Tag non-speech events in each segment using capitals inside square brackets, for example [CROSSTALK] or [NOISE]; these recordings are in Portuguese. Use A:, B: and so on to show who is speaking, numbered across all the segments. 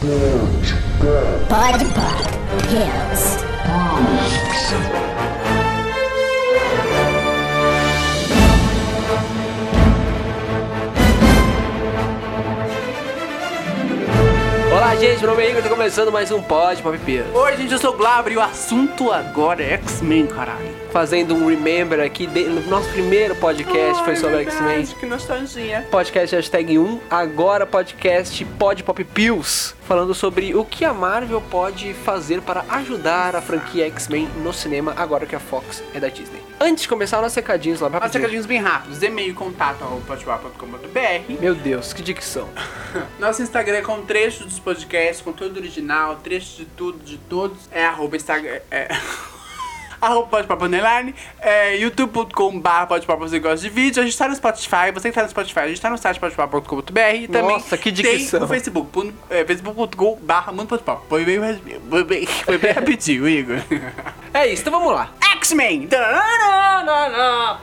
A: Pode Pop Pills.
B: Olá, gente, meu nome é Igor, tá começando mais um Pod Pop Pills.
C: Oi, gente, eu sou o Glaber e o assunto agora é X-Men, caralho.
B: Fazendo um remember aqui, de, no nosso primeiro podcast foi sobre X-Men.
C: Que nostalgia.
B: Podcast hashtag 1, agora podcast Pod Pop Pills, falando sobre o que a Marvel pode fazer para ajudar a franquia X-Men no cinema, agora que a Fox é da Disney. Antes de começar, nossos recadinhos lá, rapidinho.
C: recadinhos bem rápidos. E-mail contato arroba podpop.com.br
B: Meu Deus, que dicção. [LAUGHS]
C: Nosso Instagram é com trechos dos podcasts, conteúdo original, trechos de tudo, de todos. É arroba Instagram. É... Arroba podpop underline, é, youtube.com.br podpop você gosta de vídeo, a gente tá no Spotify, você que tá no Spotify, a gente tá no site podpop.com.br e também
B: Nossa, que
C: tem o Facebook, é, facebook.com.br mundo podpop. Foi bem, foi bem, foi bem rapidinho, Igor. [LAUGHS]
B: É isso, então vamos lá.
C: X-Men!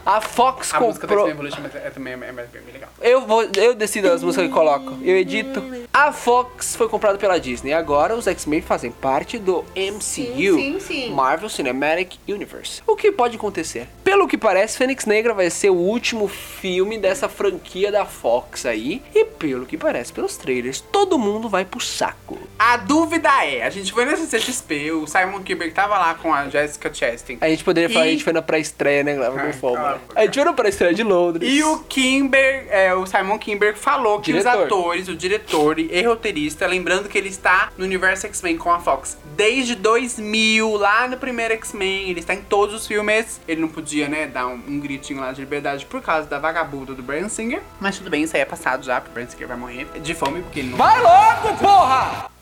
B: A Fox
C: A música
B: comprou...
C: X-Men Evolution é, é também é, é, bem legal.
B: Eu vou, eu decido as músicas que eu coloco. Eu edito. A Fox foi comprada pela Disney. Agora os X-Men fazem parte do MCU,
C: sim, sim.
B: Marvel Cinematic Universe. O que pode acontecer? Pelo que parece, Fênix Negra vai ser o último filme dessa franquia da Fox aí. E pelo que parece, pelos trailers, todo mundo vai pro saco.
C: A dúvida é, a gente foi na CCXP, o Simon Kinberg tava lá com a Jessica Chastain.
B: A gente poderia falar,
C: E-
B: a gente foi na pré-estreia, né, Glava? Não né?
C: a
B: gente foi na pré-estreia de Londres.
C: E o Kimber, é, o Simon Kinberg falou que
B: Diretor.
C: os atores, o diretor e roteirista, lembrando que ele está no universo X-Men com a Fox desde 2000, lá no primeiro X-Men, ele está em todos os filmes. Ele não podia, né, dar um, um gritinho lá de liberdade por causa da vagabunda do Brian Singer. Mas tudo bem, isso aí é passado já, porque o Brian Singer vai morrer de fome, porque ele não
B: Vai logo, porra!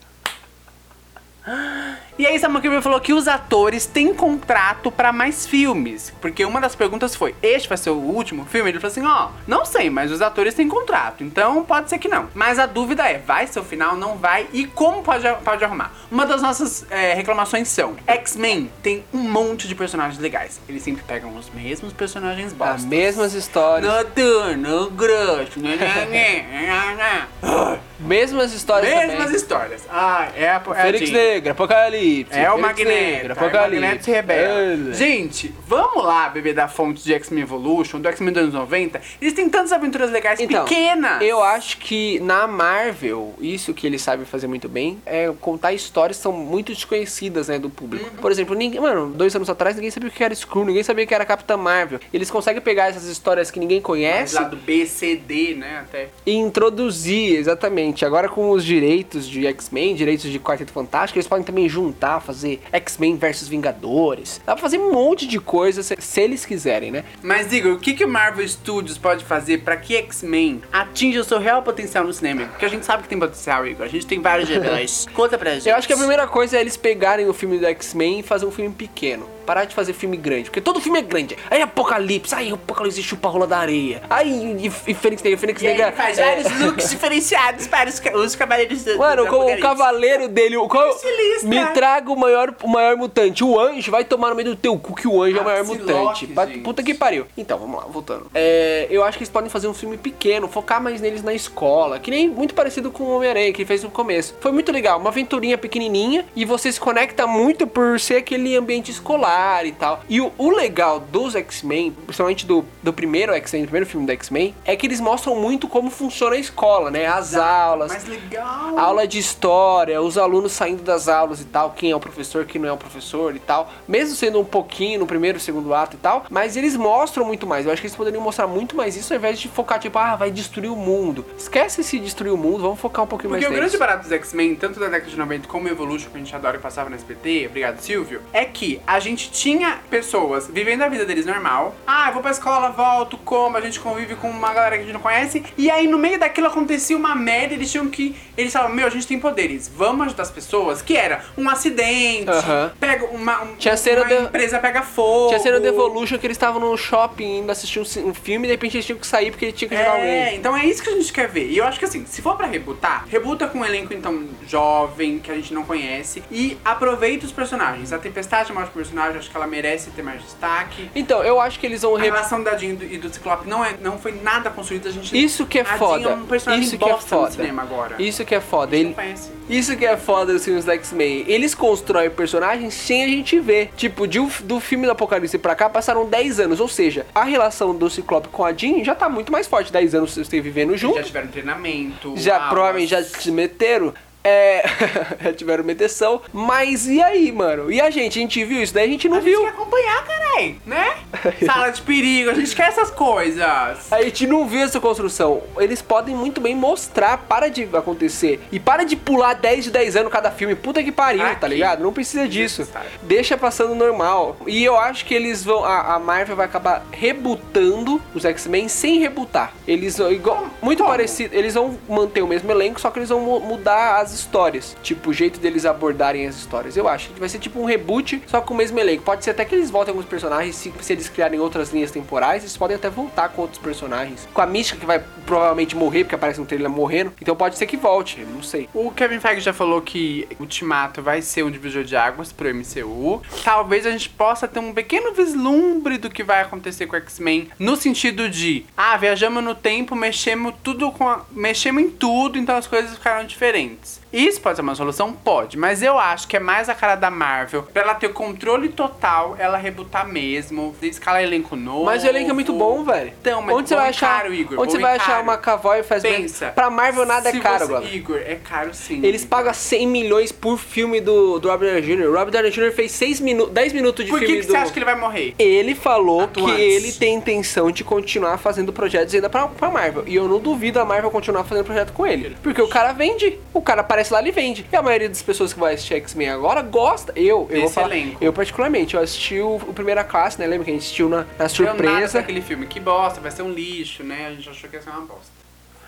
B: [GASPS]
C: E aí Samuel Kimber falou que os atores têm contrato pra mais filmes. Porque uma das perguntas foi: este vai ser o último filme? Ele falou assim: ó, não sei, mas os atores têm contrato, então pode ser que não. Mas a dúvida é: vai ser o final, não vai? E como pode, pode arrumar? Uma das nossas é, reclamações são: X-Men tem um monte de personagens legais. Eles sempre pegam os mesmos personagens
B: As
C: bosta.
B: mesmas histórias.
C: Noturno, Grush, né, [LAUGHS]
B: Mesmas histórias
C: mesmas
B: também.
C: histórias. Ah, é a, é
B: Fênix. Negra, Apocalipse.
C: É o Magneto.
B: Negra,
C: é o
B: Apocalipse.
C: Magneto se rebela. Gente, vamos lá beber da fonte de X-Men Evolution, do X-Men dos anos 90. Eles têm tantas aventuras legais
B: Então,
C: pequenas.
B: Eu acho que na Marvel, isso que eles sabem fazer muito bem é contar histórias que são muito desconhecidas, né, do público.
C: Uhum.
B: Por exemplo, ninguém, mano, dois anos atrás ninguém sabia o que era Skrull, ninguém sabia o que era Capitã Marvel. Eles conseguem pegar essas histórias que ninguém
C: Mas
B: conhece
C: lá do B, C, D, né, até.
B: e introduzir, exatamente. Agora com os direitos de X-Men, direitos de Quarteto Fantástico, eles podem também juntar, fazer X-Men versus Vingadores. Dá pra fazer um monte de coisa se, se eles quiserem, né?
C: Mas, Igor, o que, que o Marvel Studios pode fazer pra que X-Men atinja o seu real potencial no cinema? Porque a gente sabe que tem potencial, Igor. A gente tem vários heróis. [LAUGHS] Conta pra gente.
B: Eu acho que a primeira coisa é eles pegarem o filme do X-Men e fazer um filme pequeno. Parar de fazer filme grande, porque todo filme é grande. Aí Apocalipse, aí Apocalipse chupa a rola da areia. Aí e, e Fênix Negra, Fênix
C: E
B: Negra.
C: ele faz
B: é-
C: vários looks diferenciados para os, os cavaleiros do
B: Mano,
C: do
B: o cavaleiro dele, o qual, me traga o maior, o maior mutante. O anjo vai tomar no meio do teu cu que o anjo é o maior
C: Psylocke,
B: mutante. Puta que pariu. Então, vamos lá, voltando. É, eu acho que eles podem fazer um filme pequeno, focar mais neles na escola. Que nem muito parecido com o Homem-Aranha que ele fez no começo. Foi muito legal, uma aventurinha pequenininha e você se conecta muito por ser aquele ambiente escolar e tal. E o, o legal dos X-Men, principalmente do, do primeiro X-Men, do primeiro filme do X-Men, é que eles mostram muito como funciona a escola, né? As aulas,
C: Mas legal.
B: aula de história, os alunos saindo das aulas e tal, quem é o professor, quem não é o professor e tal. Mesmo sendo um pouquinho no primeiro, segundo ato e tal, mas eles mostram muito mais. Eu acho que eles poderiam mostrar muito mais isso ao invés de focar, tipo, ah, vai destruir o mundo. Esquece esse destruir o mundo, vamos focar um pouquinho
C: Porque o
B: mais
C: grande
B: neles.
C: barato dos X-Men, tanto da década de 90 como Evolution, que a gente adora e passava no SBT, obrigado Silvio, é que a gente tinha pessoas vivendo a vida deles normal. Ah, eu vou pra escola, volto, como, a gente convive com uma galera que a gente não conhece. E aí no meio daquilo acontecia uma merda, eles tinham que. Eles falavam, meu, a gente tem poderes, vamos ajudar as pessoas, que era um acidente,
B: Aham.
C: pega uma, um-
B: Tinha cena
C: uma
B: de-
C: empresa pega fogo.
B: Tinha cena do Evolution que eles estavam no shopping indo assistir um, um filme e de repente eles tinham que sair porque eles tinham que ajudar
C: É,
B: alguém.
C: então é isso que a gente quer ver. E eu acho que assim, se for pra rebutar, rebuta com um elenco então jovem, que a gente não conhece, e aproveita os personagens. A Tempestade é um ótimo personagem, personagem, acho que ela merece ter mais destaque.
B: Então, eu acho que eles vão
C: A
B: re-
C: relação da Jean e do Ciclope não, é, não foi nada construída, a gente...
B: Isso que é
C: a Jean
B: foda.
C: é um personagem
B: Isso que é foda.
C: cinema agora.
B: Isso que é foda.
C: A gente
B: Ele,
C: não conhece.
B: Isso que é foda dos filmes da X-Men. Eles constroem personagens sem a gente ver. Tipo, de do filme do Apocalipse pra cá passaram 10 anos. Ou seja, a relação do Ciclope com a Jean já tá muito mais forte. 10 anos vocês estão vivendo junto.
C: Já tiveram treinamento.
B: Já
C: aulas.
B: provavelmente já se meteram. É. já [LAUGHS] tiveram meteção. Mas e aí, mano? E a gente? A gente viu isso? Daí a gente não
C: A gente
B: viu.
C: quer acompanhar, carai, né? [LAUGHS] Sala de perigo, a gente quer essas coisas.
B: A gente não viu essa construção. Eles podem muito bem mostrar, para de acontecer. E para de pular 10 de 10 anos cada filme. Puta que pariu,
C: Aqui.
B: tá ligado? Não precisa disso. Deixa passando normal. E eu acho que eles vão. A, a Marvel vai acabar rebutando os X-Men sem rebutar. Eles vão. Igual, muito
C: Como?
B: parecido. Eles vão manter o mesmo elenco, só que eles vão mu- mudar as histórias. Tipo, o jeito deles abordarem as histórias. Eu acho que vai ser tipo um reboot, só com o mesmo elenco. Pode ser até que eles voltem alguns personagens. Se, se eles criarem outras linhas temporais, eles podem até voltar com outros personagens. Com a Mística, que vai provavelmente morrer, porque aparece no trailer morrendo. Então pode ser que volte, não sei.
C: O Kevin Feige já falou que Ultimato vai ser um divisor de águas pro MCU. Talvez a gente possa ter um pequeno vislumbre do que vai acontecer com o X-Men no sentido de, ah, viajamos no tempo, mexemos tudo com a- mexemos em tudo, então as coisas ficaram diferentes. Isso pode ser uma solução? Pode, mas eu acho que é mais a cara da Marvel, pra ela ter o controle total, ela rebutar mesmo, escalar elenco novo.
B: Mas o elenco é muito bom, velho.
C: Então, mas
B: onde você vai achar?
C: caro, Igor,
B: onde você vai achar uma Cavoy faz
C: Pensa.
B: Pra Marvel nada é caro,
C: você. Igor, é caro sim.
B: Eles pagam 100 milhões por filme do, do Robert Downey Jr. O Robert Downey Jr. fez 6 minutos, 10 minutos de
C: Por que,
B: filme
C: que
B: do...
C: você acha que ele vai morrer?
B: Ele falou
C: Atuantes.
B: que ele tem intenção de continuar fazendo projetos ainda pra, pra Marvel. E eu não duvido a Marvel continuar fazendo projeto com ele. Porque o cara vende. O cara aparece lá e vende. E a maioria das pessoas que vai assistir X-Men agora gosta. Eu, eu vou
C: Desse
B: falar.
C: elenco.
B: Eu, particularmente, eu assisti o, o Primeira Classe, né? Lembra que a gente assistiu na, na surpresa.
C: aquele filme. Que bosta, vai ser um lixo, né? A gente achou que ia ser uma bosta.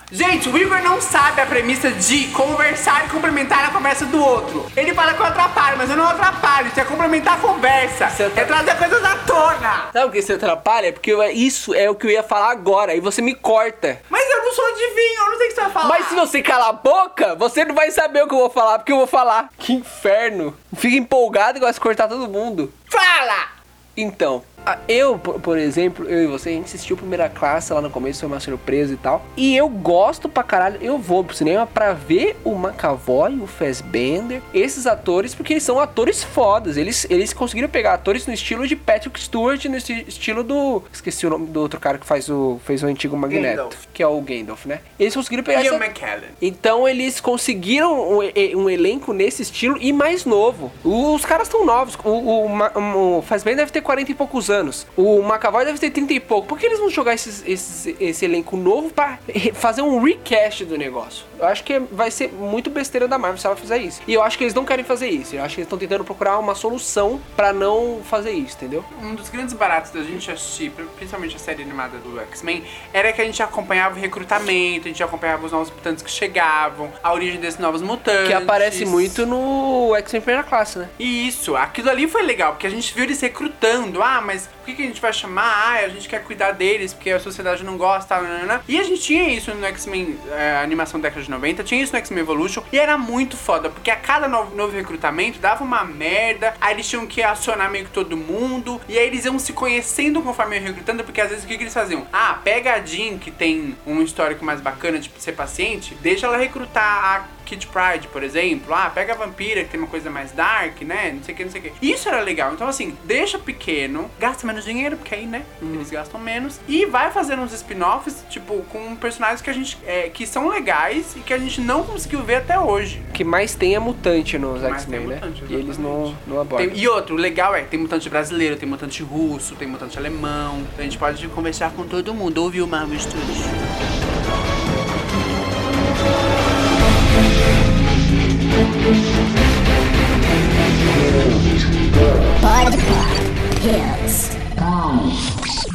C: Gente, o Igor não sabe a premissa de conversar e complementar a conversa do outro. Ele fala que eu atrapalho, mas eu não atrapalho. Isso é complementar a conversa.
B: Você
C: É trazer coisas à tona.
B: Sabe o que você atrapalha? Porque eu- isso é o que eu ia falar agora. E você me corta.
C: Mas eu não sou adivinho, eu não sei o que você vai falar.
B: Mas se você calar a boca, você não vai saber o que eu vou falar, porque eu vou falar. Que inferno. Fica empolgado e gosta de cortar todo mundo.
C: Fala!
B: Então, eu, por, exemplo, eu e você, a gente assistiu Primeira Classe lá no começo, foi uma surpresa e tal. E eu gosto pra caralho, eu vou pro cinema pra ver o McAvoy, o Fassbender, esses atores, porque eles são atores fodas. Eles, eles conseguiram pegar atores no estilo de Patrick Stewart, no esti- estilo do... Esqueci o nome do outro cara que faz o, fez o antigo Magneto,
C: Gandalf.
B: que é o Gandalf, né? Eles conseguiram pegar
C: Ian
B: essa...
C: McKellen.
B: Então eles conseguiram um, um elenco nesse estilo e mais novo. O- Os caras estão novos. O, o, Ma- o Fassbender deve ter 40 e poucos anos. O McAvoy deve ter 30 e pouco. Por que eles vão jogar esses- esses- esse elenco novo pra fazer um recast do negócio? Eu acho que vai ser muito besteira da Marvel se ela fizer isso. E eu acho que eles não querem fazer isso. Eu acho que eles estão tentando procurar uma solução pra não fazer isso, entendeu?
C: Um dos grandes baratos da gente assistir, principalmente a série animada do X-Men, era que a gente acompanhava o recrutamento, a gente acompanhava os novos mutantes que chegavam, a origem desses novos mutantes.
B: Que aparece muito no X-Men Primeira Classe, né?
C: E isso, aquilo ali foi legal, porque a gente viu eles recrutando. Ah, mas por que, que a gente vai chamar? Ah, a gente quer cuidar deles, porque a sociedade não gosta. Nanana. E a gente tinha isso no X-Men, é, animação da década de 90, tinha isso no X-Men Evolution, e era muito foda, porque a cada novo, novo recrutamento dava uma merda, aí eles tinham que acionar meio que todo mundo, e aí eles iam se conhecendo conforme iam recrutando, porque às vezes o que, que eles faziam? Ah, pega a Jean, que tem um histórico mais bacana de ser paciente, deixa ela recrutar a Kid Pride, por exemplo. Ah, pega a vampira, que tem uma coisa mais dark, né? Não sei o que, não sei o que. Isso era legal. Então, assim, deixa pequeno, gasta menos dinheiro, porque aí, né? Eles gastam menos. E vai fazendo uns spin-offs, tipo, com personagens que a gente. é, que são legais e que a gente não conseguiu ver até hoje.
B: O que mais tem é mutante nos X-Men, né?
C: mutante,
B: E eles não, não abordam.
C: Tem- e outro, o legal é, tem mutante brasileiro, tem mutante russo, tem mutante alemão. A gente pode conversar com todo mundo. Ouviu o Marvel Studios? Bud Hills. Bye.